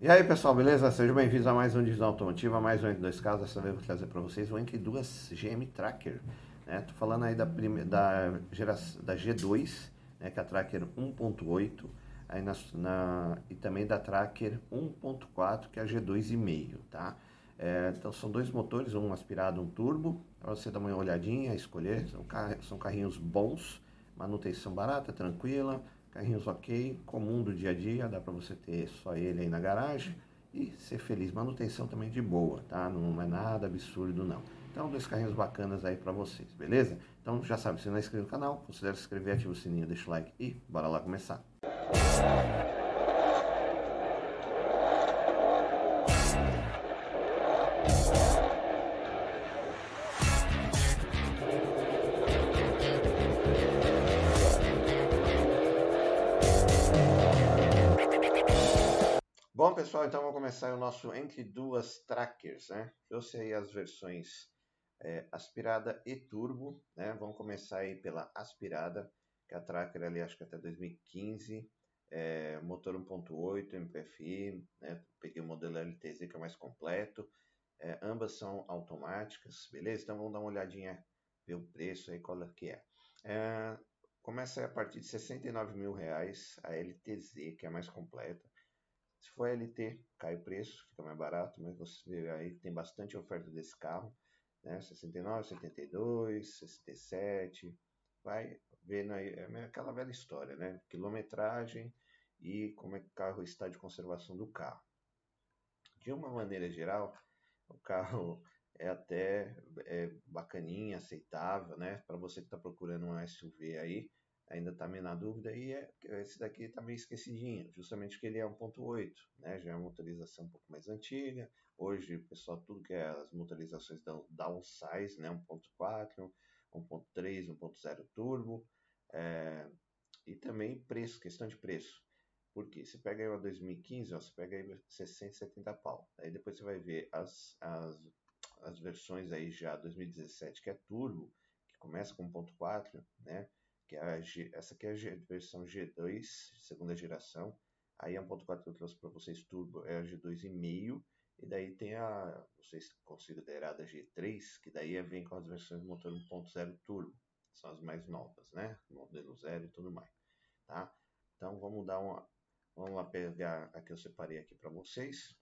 E aí pessoal, beleza? Sejam bem-vindos a mais um Divisão Automotiva, mais um entre dois carros. Dessa vez eu vou trazer para vocês o Entre Duas GM Tracker. Né? Tô falando aí da, prime... da, geração... da G2, né? que é a Tracker 1.8, aí na... na... e também da Tracker 1.4, que é a G2,5, tá? É, então são dois motores, um aspirado, um turbo, para você dar uma olhadinha, escolher. São, car... são carrinhos bons, manutenção barata, tranquila Carrinhos ok, comum do dia a dia, dá para você ter só ele aí na garagem e ser feliz. Manutenção também de boa, tá? Não é nada absurdo não. Então, dois carrinhos bacanas aí para vocês, beleza? Então, já sabe, se não é inscrito no canal, considere se inscrever, ativa o sininho, deixa o like e bora lá começar. Bom, pessoal, então vamos começar o nosso entre duas trackers, né? Trouxe aí as versões é, aspirada e turbo, né? Vamos começar aí pela aspirada, que é a tracker ali acho que até 2015, é, motor 1.8 MPFI, né? Peguei o modelo LTZ que é mais completo, é, ambas são automáticas, beleza? Então vamos dar uma olhadinha, ver o preço aí, qual é que é. é começa a partir de 69 mil reais a LTZ, que é mais completa. Se for LT, cai o preço, fica mais barato, mas você vê aí que tem bastante oferta desse carro, né? 69, 72, 67, vai vendo aí, é aquela velha história, né? Quilometragem e como é que o carro está de conservação do carro. De uma maneira geral, o carro é até é bacaninha, aceitável, né? Para você que está procurando um SUV aí, ainda está meio na dúvida, e é, esse daqui está meio esquecidinho, justamente porque ele é 1.8, né? já é uma motorização um pouco mais antiga, hoje pessoal tudo que é as motorizações dão downsize, né? 1.4, 1.3, 1.0 turbo, é, e também preço, questão de preço, porque você pega aí uma 2015, ó, você pega aí 60, 70 pau, aí depois você vai ver as, as, as versões aí já 2017 que é turbo, que começa com 1.4, né? Que é a G, essa aqui é a versão G2, segunda geração. Aí a 1.4 que eu trouxe para vocês turbo é a G2,5. E daí tem a, vocês considerada G3, que daí vem com as versões do motor 1.0 turbo. São as mais novas, né? Modelo zero e tudo mais, tá? Então vamos dar uma, vamos lá pegar a que eu separei aqui para vocês.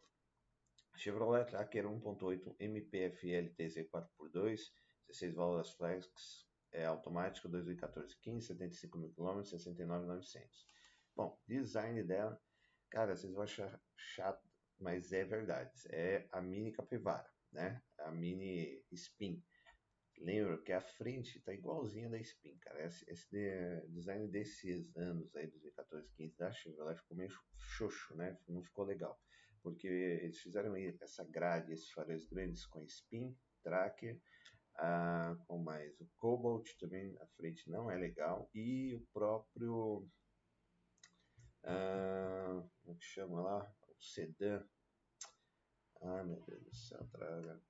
Chevrolet Tracker 1.8 MPF LTZ 4x2, 16 válvulas flex, é automática 2014, 15, 75 mil quilômetros, 69,900. Bom, design dela, cara, vocês vão achar chato, mas é verdade. É a Mini Capivara, né? A Mini Spin. Lembra que a frente tá igualzinha da Spin, cara. Esse, esse design desses anos aí, 2014, 15 da Chevrolet ficou meio xoxo, né? Não ficou legal. Porque eles fizeram essa grade, esses faróis grandes com Spin, Tracker, ah, com mais o Cobalt também à frente não é legal. E o próprio ah, como é que chama lá? O sedã. Ah meu Deus do céu traga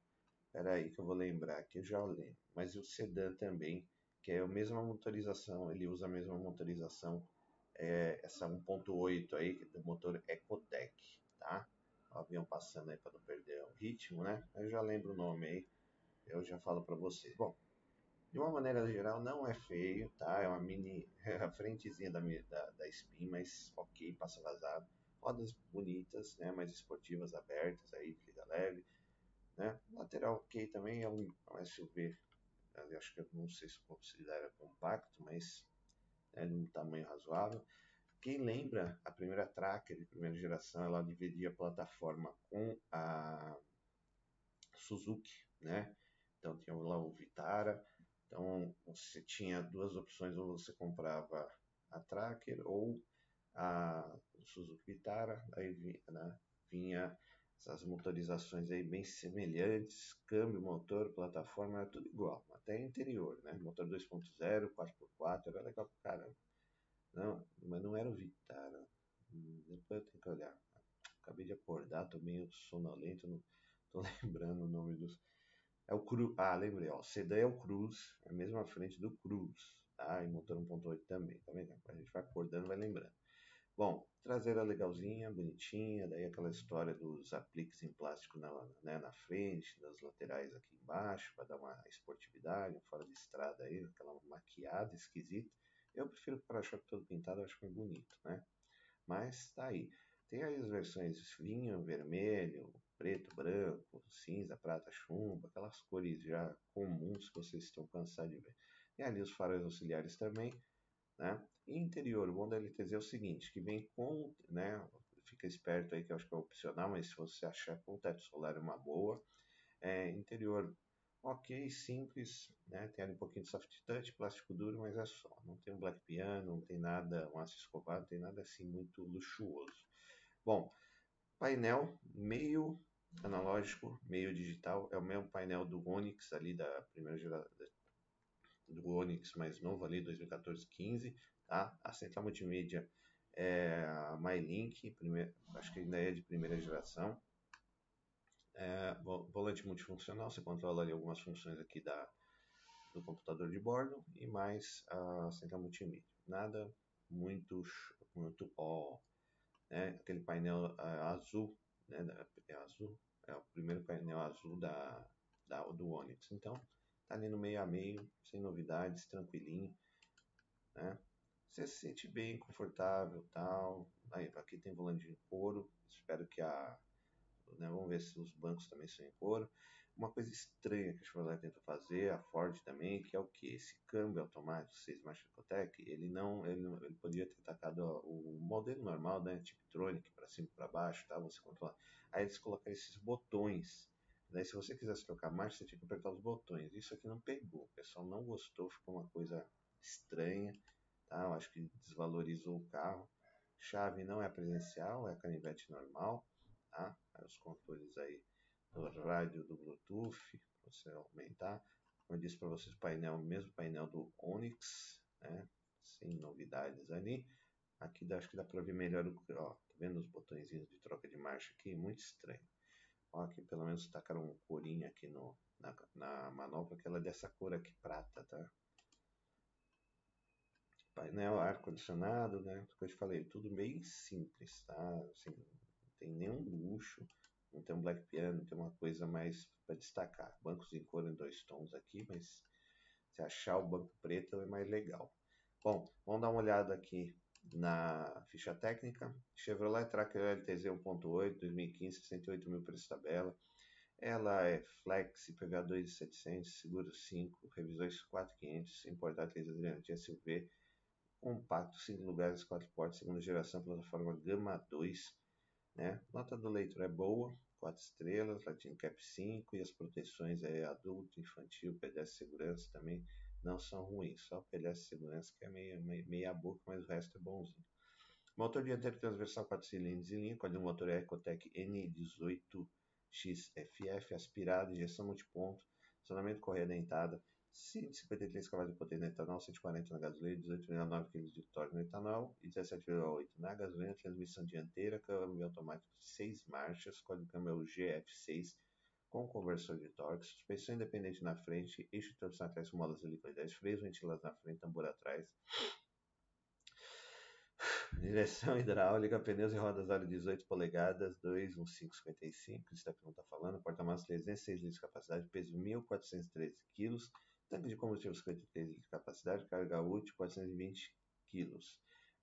espera aí que eu vou lembrar que eu já lembro mas o sedã também que é a mesma motorização ele usa a mesma motorização é, essa 1.8 aí do motor Ecotec tá? O avião passando aí para não perder o ritmo né? Eu já lembro o nome aí eu já falo para vocês. Bom, de uma maneira geral, não é feio, tá? É uma mini, a frentezinha da, da, da Spin, mas ok, passa vazado. Rodas bonitas, né? Mais esportivas, abertas aí, vida leve, né? Lateral ok também, é um, é um SUV, eu acho que eu não sei se considera compacto, mas é de um tamanho razoável. Quem lembra, a primeira Tracker de primeira geração, ela dividia a plataforma com a Suzuki, né? Então tinha lá o Vitara. Então você tinha duas opções, ou você comprava a Tracker ou a Suzuki Vitara, aí vinha, né, vinha essas motorizações aí bem semelhantes, câmbio, motor, plataforma, era tudo igual, até interior, né? Motor 2.0, 4x4, era legal pra caramba. Não, mas não era o Vitara. Depois eu tenho que olhar. Acabei de acordar, tô meio sonolento, não tô lembrando o nome dos. É o Cru. Ah, lembrei, ó. O sedã é o Cruz, é a mesma frente do Cruz, tá? E motor 1.8 também, tá vendo? A gente vai acordando, vai lembrando. Bom, traseira legalzinha, bonitinha, daí aquela história dos apliques em plástico na, né, na frente, nas laterais aqui embaixo, para dar uma esportividade, fora de estrada aí, aquela maquiada esquisita. Eu prefiro o para-choque todo pintado, acho mais bonito, né? Mas tá aí. Tem aí as versões vinho, vermelho, preto, branco, cinza, prata, chumbo, aquelas cores já comuns que vocês estão cansados de ver. E ali os faróis auxiliares também, né? E interior, o bom da LTZ é o seguinte, que vem com, né? Fica esperto aí que eu acho que é opcional, mas se você achar com teto solar é uma boa. É, interior ok, simples, né? Tem ali um pouquinho de soft touch, plástico duro, mas é só. Não tem um black piano, não tem nada, um aço escovado, não tem nada assim muito luxuoso. Bom, painel meio analógico, meio digital, é o mesmo painel do Onix ali da primeira geração do Onix mais novo ali, 2014-15, tá? A central multimídia é a MyLink, primeir, acho que ainda é de primeira geração. É, volante multifuncional, você controla ali algumas funções aqui da, do computador de bordo e mais a central multimídia. Nada muito, muito ó, né? aquele painel uh, azul, né? é azul, é o primeiro painel azul da, da, do Onix. Então, tá ali no meio a meio, sem novidades, tranquilinho, né? Você se sente bem, confortável, tal. Aí, aqui tem volante de couro, espero que a né? Vamos ver se os bancos também são em couro. Uma coisa estranha que a Chevrolet tenta fazer, a Ford também, que é o que? Esse câmbio automático 6 marchas Ecotec, ele não, ele, ele poderia ter tacado o modelo normal, né? Tiptronic, para cima e para baixo, tá? Você controla. Aí eles colocaram esses botões. Daí, se você quisesse trocar marcha, você tinha que apertar os botões. Isso aqui não pegou, o pessoal não gostou, ficou uma coisa estranha, tá? Eu acho que desvalorizou o carro. Chave não é presencial, é canivete normal tá? Os controles aí do rádio do Bluetooth, você aumentar. Como eu disse para vocês, painel, mesmo painel do Onix, né? Sem novidades ali. Aqui acho que dá para ver melhor o ó, tá vendo os botõezinhos de troca de marcha aqui? Muito estranho. Ó, aqui pelo menos tacaram um corinho aqui no, na, na manopla, que ela é dessa cor aqui, prata, tá? Painel, ar-condicionado, né? Como eu te falei, tudo bem simples, tá? Assim, tem nenhum luxo, não tem um black piano, tem uma coisa mais para destacar. Bancos em cor em dois tons aqui, mas se achar o banco preto é mais legal. Bom, vamos dar uma olhada aqui na ficha técnica. Chevrolet Tracker LTZ 1.8, 2015, 68 mil preço tabela. Ela é flex, IPVA 2.700, seguro 5, revisões 4.500, importado de SUV, compacto, 5 lugares, 4 portas, segunda geração, plataforma Gama 2, né? Nota do leitor é boa, 4 estrelas, Latin Cap 5 e as proteções é adulto, infantil, pedestre segurança também não são ruins. Só pedestre segurança que é meia, meia, meia boca, mas o resto é bonzinho. Motor dianteiro transversal 4 cilindros em linha, código motor é Ecotec N18XFF, aspirado, injeção multiponto, acionamento correia dentada, 153 cavalos de potência no etanol, 140 na gasolina, 18,9 kg de torque no etanol e 17,8 na gasolina, transmissão dianteira, câmbio automático de 6 marchas, código câmbio é o GF6 com conversor de torque, suspensão independente na frente, eixo de tração atrás com molas helicoidais, freios ventilados na frente, tambor atrás, direção hidráulica, pneus e rodas aro 18 polegadas, 21555, isso está falando, porta-malas 306 litros de capacidade, peso 1.413 kg, Tanque de combustível 53 de capacidade, carga útil 420 kg.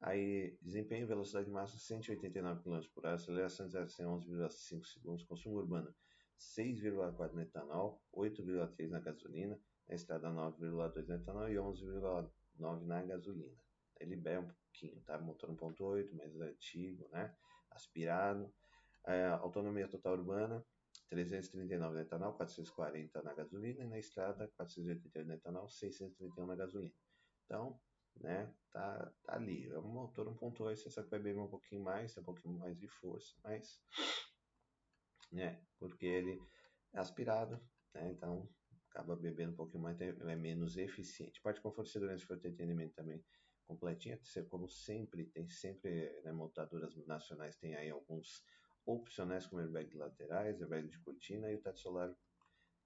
Aí, desempenho, velocidade máxima 189 km por hora, aceleração de 0 a 11,5 segundos, consumo urbano 6,4 no etanol, 8,3 na gasolina, na estrada 9,2 no etanol e 11,9 na gasolina. Ele bebe um pouquinho, tá? Motor 1.8, mais antigo, né? Aspirado. É, autonomia total urbana 339 no etanol, 440 na gasolina, e na estrada 488 no etanol, 631 na gasolina. Então, né, tá, tá ali. É um motor 1.8, você que vai beber um pouquinho mais, tem um pouquinho mais de força, mas, né, porque ele é aspirado, né, então acaba bebendo um pouquinho mais, é menos eficiente. Parte de conforto, segurança e entretenimento também completinha, como sempre, tem sempre, né, montadoras nacionais tem aí alguns opcionais como airbag laterais, airbag de cortina e o teto solar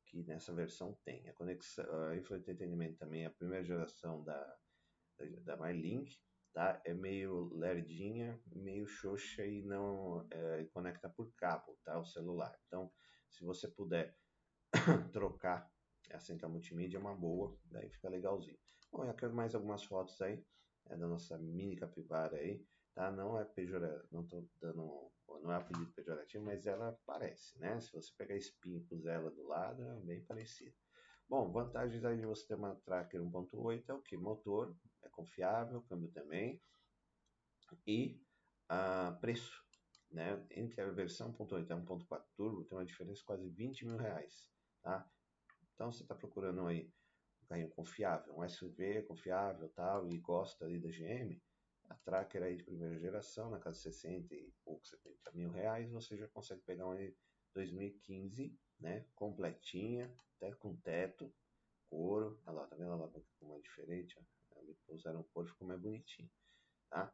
que nessa versão tem. A conexão, a infoentretenimento também é a primeira geração da, da, da MyLink, tá? É meio lerdinha, meio xoxa e não é, conecta por cabo, tá? O celular. Então, se você puder trocar a central multimídia é uma boa, daí fica legalzinho. Bom, eu quero mais algumas fotos aí, é da nossa mini capivara aí, tá? Não é pejorativo, não tô dando, não é apelido pejorativo, mas ela parece, né? Se você pegar espinho e puser ela do lado, é bem parecido. Bom, vantagens aí de você ter uma Tracker 1.8 é o que? Motor é confiável, câmbio também, e ah, preço, né? Entre a versão 1.8 e a 1.4 Turbo tem uma diferença de quase 20 mil reais, tá? Então você está procurando aí um carrinho confiável, um SUV confiável tal, e gosta ali da GM, a Tracker aí de primeira geração, na casa de 60 e pouco, 70 mil reais, você já consegue pegar uma 2015, né, completinha, até com teto, couro, olha lá, tá vendo lá ficou mais diferente, ó, ali usaram couro, ficou mais bonitinho, tá?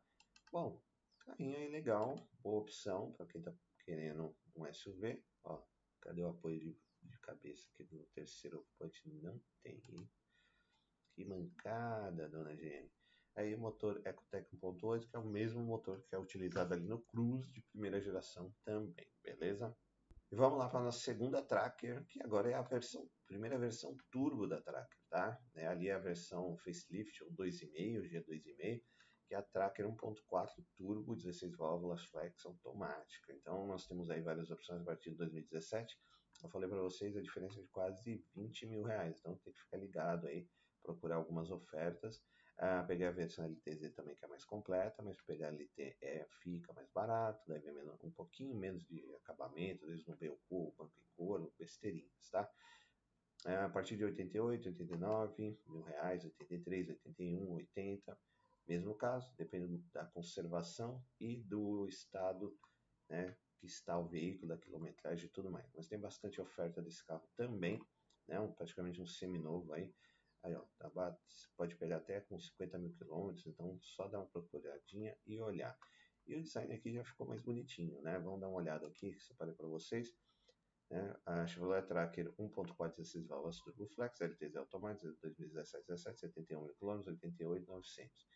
Bom, carrinho aí legal, boa opção para quem tá querendo um SUV, ó, cadê o apoio de de cabeça aqui do terceiro ocupante não tem. Que mancada, dona GM. Aí o motor EcoTec 1.8, que é o mesmo motor que é utilizado ali no Cruze de primeira geração também, beleza? E vamos lá para a nossa segunda Tracker, que agora é a versão, primeira versão turbo da Tracker, tá? É, ali é a versão facelift, o 2.5, o G2.5, que é a Tracker 1.4 turbo, 16 válvulas flex automática. Então nós temos aí várias opções a partir de 2017 eu falei para vocês a diferença de quase 20 mil reais, então tem que ficar ligado aí, procurar algumas ofertas. Ah, peguei a versão LTZ também que é mais completa, mas pegar a LTE fica mais barato, deve menos, um pouquinho menos de acabamento, às vezes não veio o banco em couro, besteirinhas, tá? Ah, a partir de 88, 89 mil reais, 83, 81, 80, mesmo caso, depende da conservação e do estado né, que está o veículo, da quilometragem e tudo mais. Mas tem bastante oferta desse carro também, né? Um, praticamente um seminovo aí. Aí, ó, tá, você pode pegar até com 50 mil quilômetros, então só dá uma procuradinha e olhar. E o design aqui já ficou mais bonitinho, né? Vamos dar uma olhada aqui, que separei para vocês. Né? A Chevrolet Tracker 1.4 16 válvulas Turbo Flex, LTZ automático, 2017, 17, 71 mil km, 88,900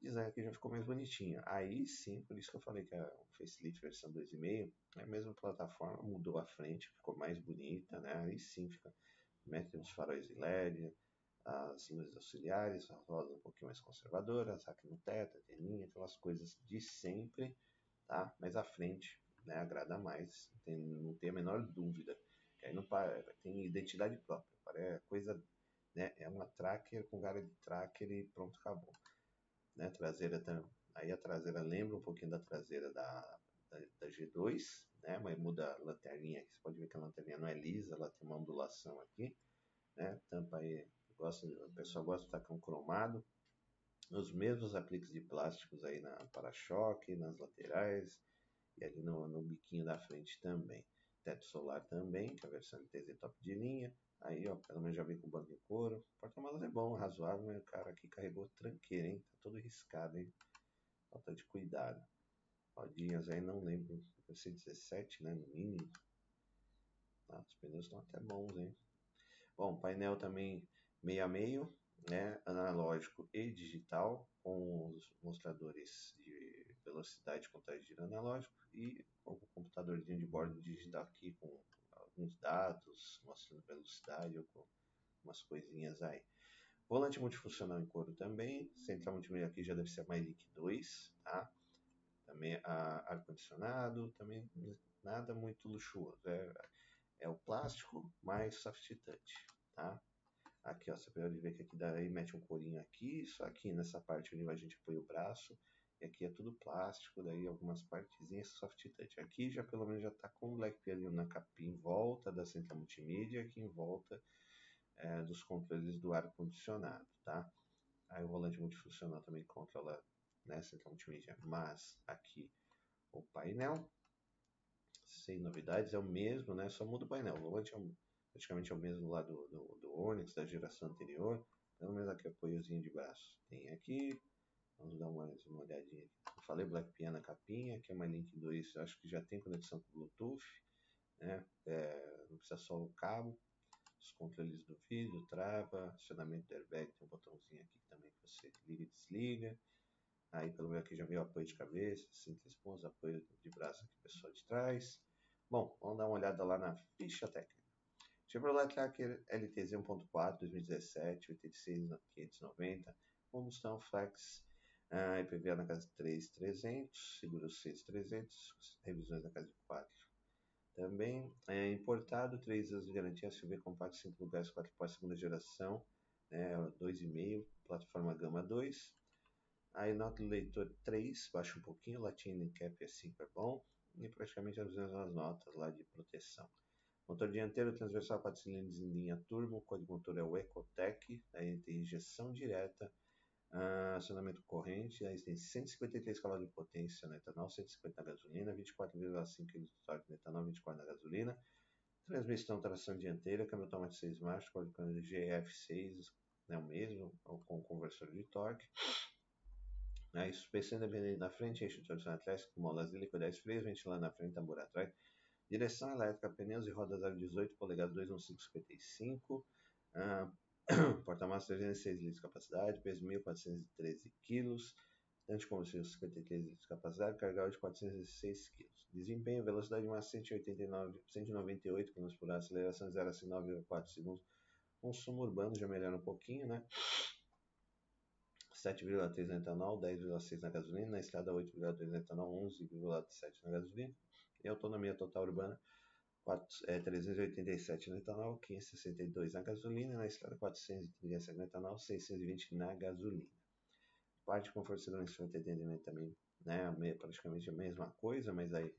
design aqui já ficou mais bonitinho. Aí sim, por isso que eu falei que a facelift versão 2.5 é a mesma plataforma, mudou a frente, ficou mais bonita, né? Aí sim fica, mete os faróis de LED, as luzes auxiliares, a roda um pouquinho mais conservadora, saque no teto, anteninha, aquelas coisas de sempre, tá? Mas a frente, né, agrada mais, tem, não tem a menor dúvida. Que aí não tem identidade própria, parece coisa, né? É uma tracker com cara de tracker e pronto, acabou né? Traseira aí a traseira lembra um pouquinho da traseira da, da, da G2, né? Mas muda a lanterninha, você pode ver que a lanterninha não é lisa, ela tem uma ondulação aqui, né? Tampa aí, gosta, o pessoal gosta de com cromado. Os mesmos apliques de plásticos aí na para-choque, nas laterais e ali no, no biquinho da frente também. Teto solar também, que é a versão TZ top de linha. Aí, ó, pelo menos já vem com banco de couro. Porta-malas é bom, razoável, mas o cara aqui carregou tranqueira, hein? Tá todo riscado, hein? Falta de cuidado. Rodinhas aí, não lembro. Deve ser 17, né? No mínimo. Ah, os pneus estão até bons, hein? Bom, painel também meio a meio, né? Analógico e digital, com os mostradores de velocidade contraído analógico e o computadorzinho de bordo digital aqui com alguns dados, mostrando velocidade ou com umas coisinhas aí. Volante multifuncional em couro também. Central multimídia aqui já deve ser a MyLink 2, tá? Também ar-condicionado, também nada muito luxuoso. É, é o plástico mais soft touch, tá? Aqui, ó, você pode ver que aqui daí mete um corinho aqui, só aqui nessa parte onde a gente põe o braço, e aqui é tudo plástico, daí algumas partezinhas soft touch. Aqui já pelo menos já está com o Black Piano na capinha em volta da central multimídia, aqui em volta é, dos controles do ar condicionado, tá? Aí o volante multifuncional também controla né, central multimídia, mas aqui o painel, sem novidades, é o mesmo, né? Só muda o painel. O volante é praticamente é o mesmo lá do, do, do Onix, da geração anterior. Pelo menos aqui apoiozinho de braço. Tem aqui, Vamos dar mais uma olhadinha aqui. Eu falei Black Piano capinha, que é uma Link 2, acho que já tem conexão com Bluetooth, né? É, não precisa só o cabo. Os controles do vídeo, trava, acionamento do airbag, tem um botãozinho aqui também que você liga e desliga. Aí pelo menos aqui já veio apoio de cabeça, simples pontos, apoio de braço aqui pessoal de trás. Bom, vamos dar uma olhada lá na ficha técnica. Chevrolet Tracker LTZ 1.4 2017, 86,590, combustão flex, uh, IPVA na casa de 3,300, seguro 6,300, revisões na casa de 4. Também é importado, 3 anos de garantia, SUV compacto, 5 lugares, 4 portas, segunda geração, né, 2,5, plataforma Gama 2. Aí nota do leitor 3, baixa um pouquinho, Latina Cap é 5 é bom, e praticamente as mesmas notas lá de proteção. Motor dianteiro transversal 4 cilindros em linha turbo, o código motor é o Ecotec, aí tem injeção direta, uh, acionamento corrente, aí tem 153 cavalos de potência no etanol, 150 na gasolina, 24,5 kg de torque no etanol, 24 na gasolina, transmissão tração dianteira, câmbio automático 6 marchas, código GF6, é o mesmo, com conversor de torque. Aí, suspensão independente na frente, eixo de torção atlético, molas de 10 freios, ventilador na frente, tambor atrás, Direção elétrica, pneus e rodas 018 polegadas 21555. Uh, Porta-malas 306 litros de capacidade, peso 1.413 kg. Tanque de combustível 53 litros de capacidade, carga de 406 kg. Desempenho, velocidade máxima 189, 198 km por hora, aceleração 0 a 9,4 segundos. Consumo urbano já melhora um pouquinho, né? 7,3 no etanol, 10,6 na gasolina, na estrada 8,2 no etanol, 11,7 na gasolina autonomia total urbana 4, é, 387 no etanol, 562 na gasolina, na estrada 437 no etanol, 620 na gasolina. Parte de conforto, segurança e atendimento também, né, praticamente a mesma coisa, mas aí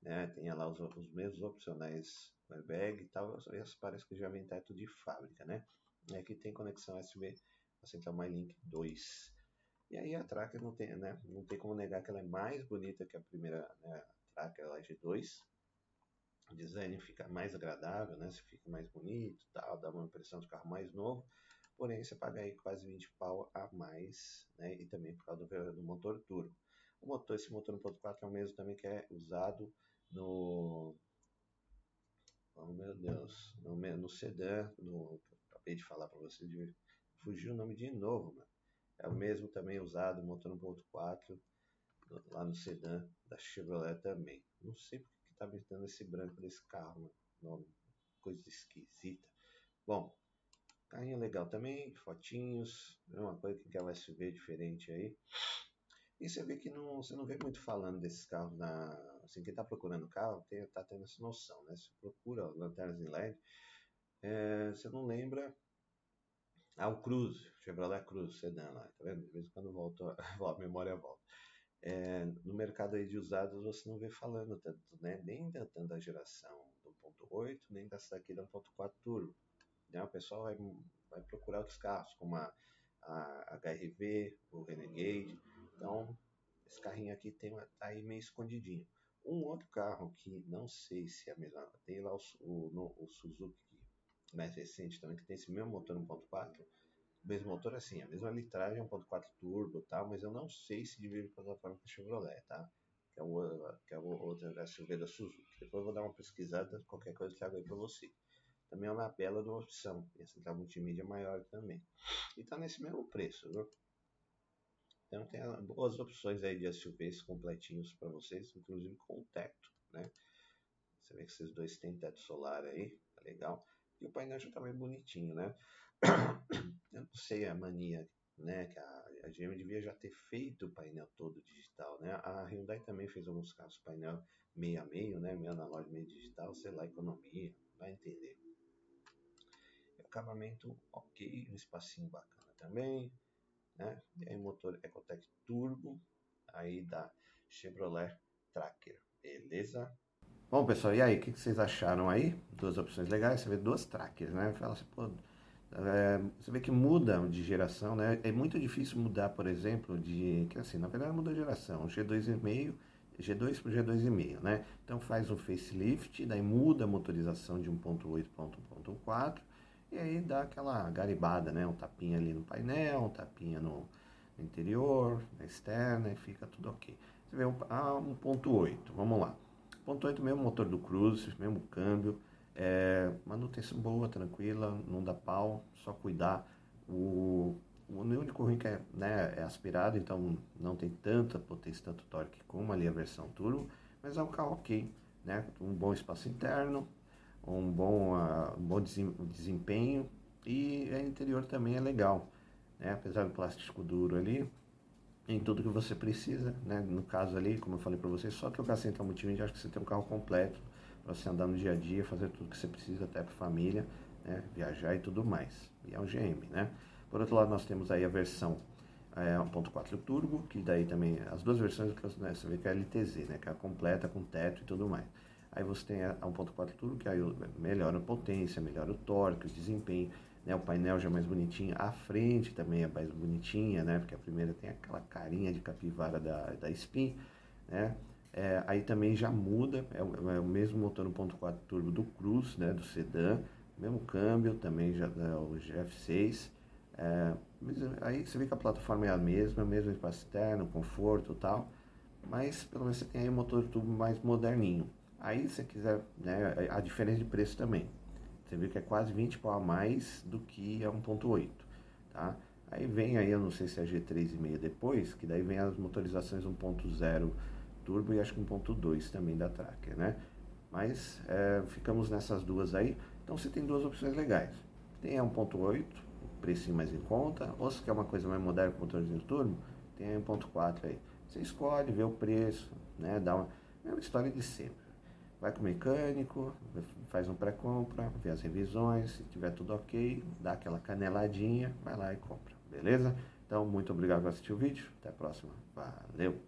né, tem lá os, os mesmos opcionais airbag e tal, e parece que já vem teto de fábrica, né. E aqui tem conexão USB, a Central MyLink 2. E aí a Tracker não tem, né, não tem como negar que ela é mais bonita que a primeira, né, aquela G2. O design fica mais agradável, né? Você fica mais bonito, tal, dá uma impressão de carro mais novo. Porém, você paga aí quase 20 pau a mais, né? E também por causa do, do motor turbo. O motor, esse motor 1.4 é o mesmo também que é usado no Oh meu Deus, no, no sedã, no, acabei de falar para você, de, fugiu o nome de novo, mano. É o mesmo também usado, motor 1.4 lá no sedã da Chevrolet também. Não sei porque que tá me esse branco desse carro, mano. coisa esquisita. Bom, carrinho legal também, fotinhos, é uma coisa que é um SUV diferente aí. E você vê que não, você não vê muito falando desses carros na. Assim, quem está procurando carro tem, tá tendo essa noção, né? Você procura lanternas em LED, é, você não lembra. Ah, o Cruze, Chevrolet Cruze, sedã lá, tá vendo? De vez em quando volta, a memória volta é, no mercado aí de usados você não vê falando tanto, né? Nem da, da geração do 1.8, nem dessa daqui da 1.4 turbo. Né? O pessoal vai, vai procurar outros carros, como a, a HRV, o Renegade. Então, esse carrinho aqui tem uma, tá aí meio escondidinho. Um outro carro que não sei se é a mesma, tem lá o, o, no, o Suzuki mais recente também, que tem esse mesmo motor 1.4, mesmo motor assim, a mesma litragem, 1.4 turbo tal, mas eu não sei se divide plataforma com a Chevrolet, tá? Que é o, que é o outro SUV da Suzuki. Depois eu vou dar uma pesquisada, qualquer coisa eu trago aí para você. Também é uma bela de uma opção, e a central multimídia maior também. E tá nesse mesmo preço, viu? Então tem boas opções aí de SUVs completinhos para vocês, inclusive com teto, né? Você vê que esses dois têm teto solar aí, tá legal. E o painel já tá bem bonitinho, né? Eu não sei a mania, né, que a, a GM devia já ter feito o painel todo digital, né? A Hyundai também fez alguns casos painel meio a meio, né, meio analógico, meio digital, sei lá, economia, vai entender. Acabamento ok, um espacinho bacana também, né? E aí motor Ecotec Turbo, aí da Chevrolet Tracker, beleza? Bom, pessoal, e aí, o que, que vocês acharam aí? Duas opções legais, você vê duas trackers, né? Fala assim, pô, é, você vê que muda de geração, né? É muito difícil mudar, por exemplo, de. Que assim, na verdade muda de geração. G2,5, G2 para G2,5, né? Então faz um facelift, daí muda a motorização de 1.8 para 1.4 e aí dá aquela garibada, né? Um tapinha ali no painel, um tapinha no, no interior, na externa e fica tudo ok. Você vê um, ah, 1.8, vamos lá. 1.8 mesmo motor do Cruze, mesmo câmbio. É, manutenção boa, tranquila, não dá pau, só cuidar. O, o único ruim que é, né, é aspirado, então não tem tanta potência, tanto torque como ali a versão turbo, mas é um carro ok, né? Um bom espaço interno, um bom, uh, um bom desempenho e o interior também é legal, né? Apesar do plástico duro ali, em tudo que você precisa, né? No caso ali, como eu falei para vocês, só que o Central Multimídia, acho que você tem um carro completo para você andar no dia a dia, fazer tudo que você precisa até para família, né? Viajar e tudo mais. E é um GM, né? Por outro lado, nós temos aí a versão é, 1.4 Turbo, que daí também, as duas versões, né, você vê que é a LTZ, né, que é a completa, com teto e tudo mais. Aí você tem a 1.4 Turbo, que aí melhora a potência, melhora o torque, o desempenho, né, o painel já é mais bonitinho, a frente também é mais bonitinha, né, porque a primeira tem aquela carinha de capivara da, da Spin, né, é, aí também já muda, é o, é o mesmo motor 1.4 turbo do Cruz, né, do sedã, mesmo câmbio, também já é o GF6, é, aí você vê que a plataforma é a mesma, mesmo espaço externo, conforto e tal, mas pelo menos você tem aí um motor turbo mais moderninho. Aí se você quiser, né, a diferença de preço também. Você vê que é quase 20 pau a mais do que a 1.8, tá? Aí vem aí, eu não sei se é G3,5 depois, que daí vem as motorizações 1.0 turbo e acho que 1.2 também da Tracker, né? Mas é, ficamos nessas duas aí. Então você tem duas opções legais. Tem a 1.8, precinho mais em conta, ou se quer uma coisa mais moderna com motorzinho turbo, tem a 1.4 aí. Você escolhe, vê o preço, né? Dá uma, é uma história de sempre. Vai com o mecânico, faz um pré-compra, vê as revisões, se tiver tudo ok, dá aquela caneladinha, vai lá e compra, beleza? Então, muito obrigado por assistir o vídeo, até a próxima, valeu!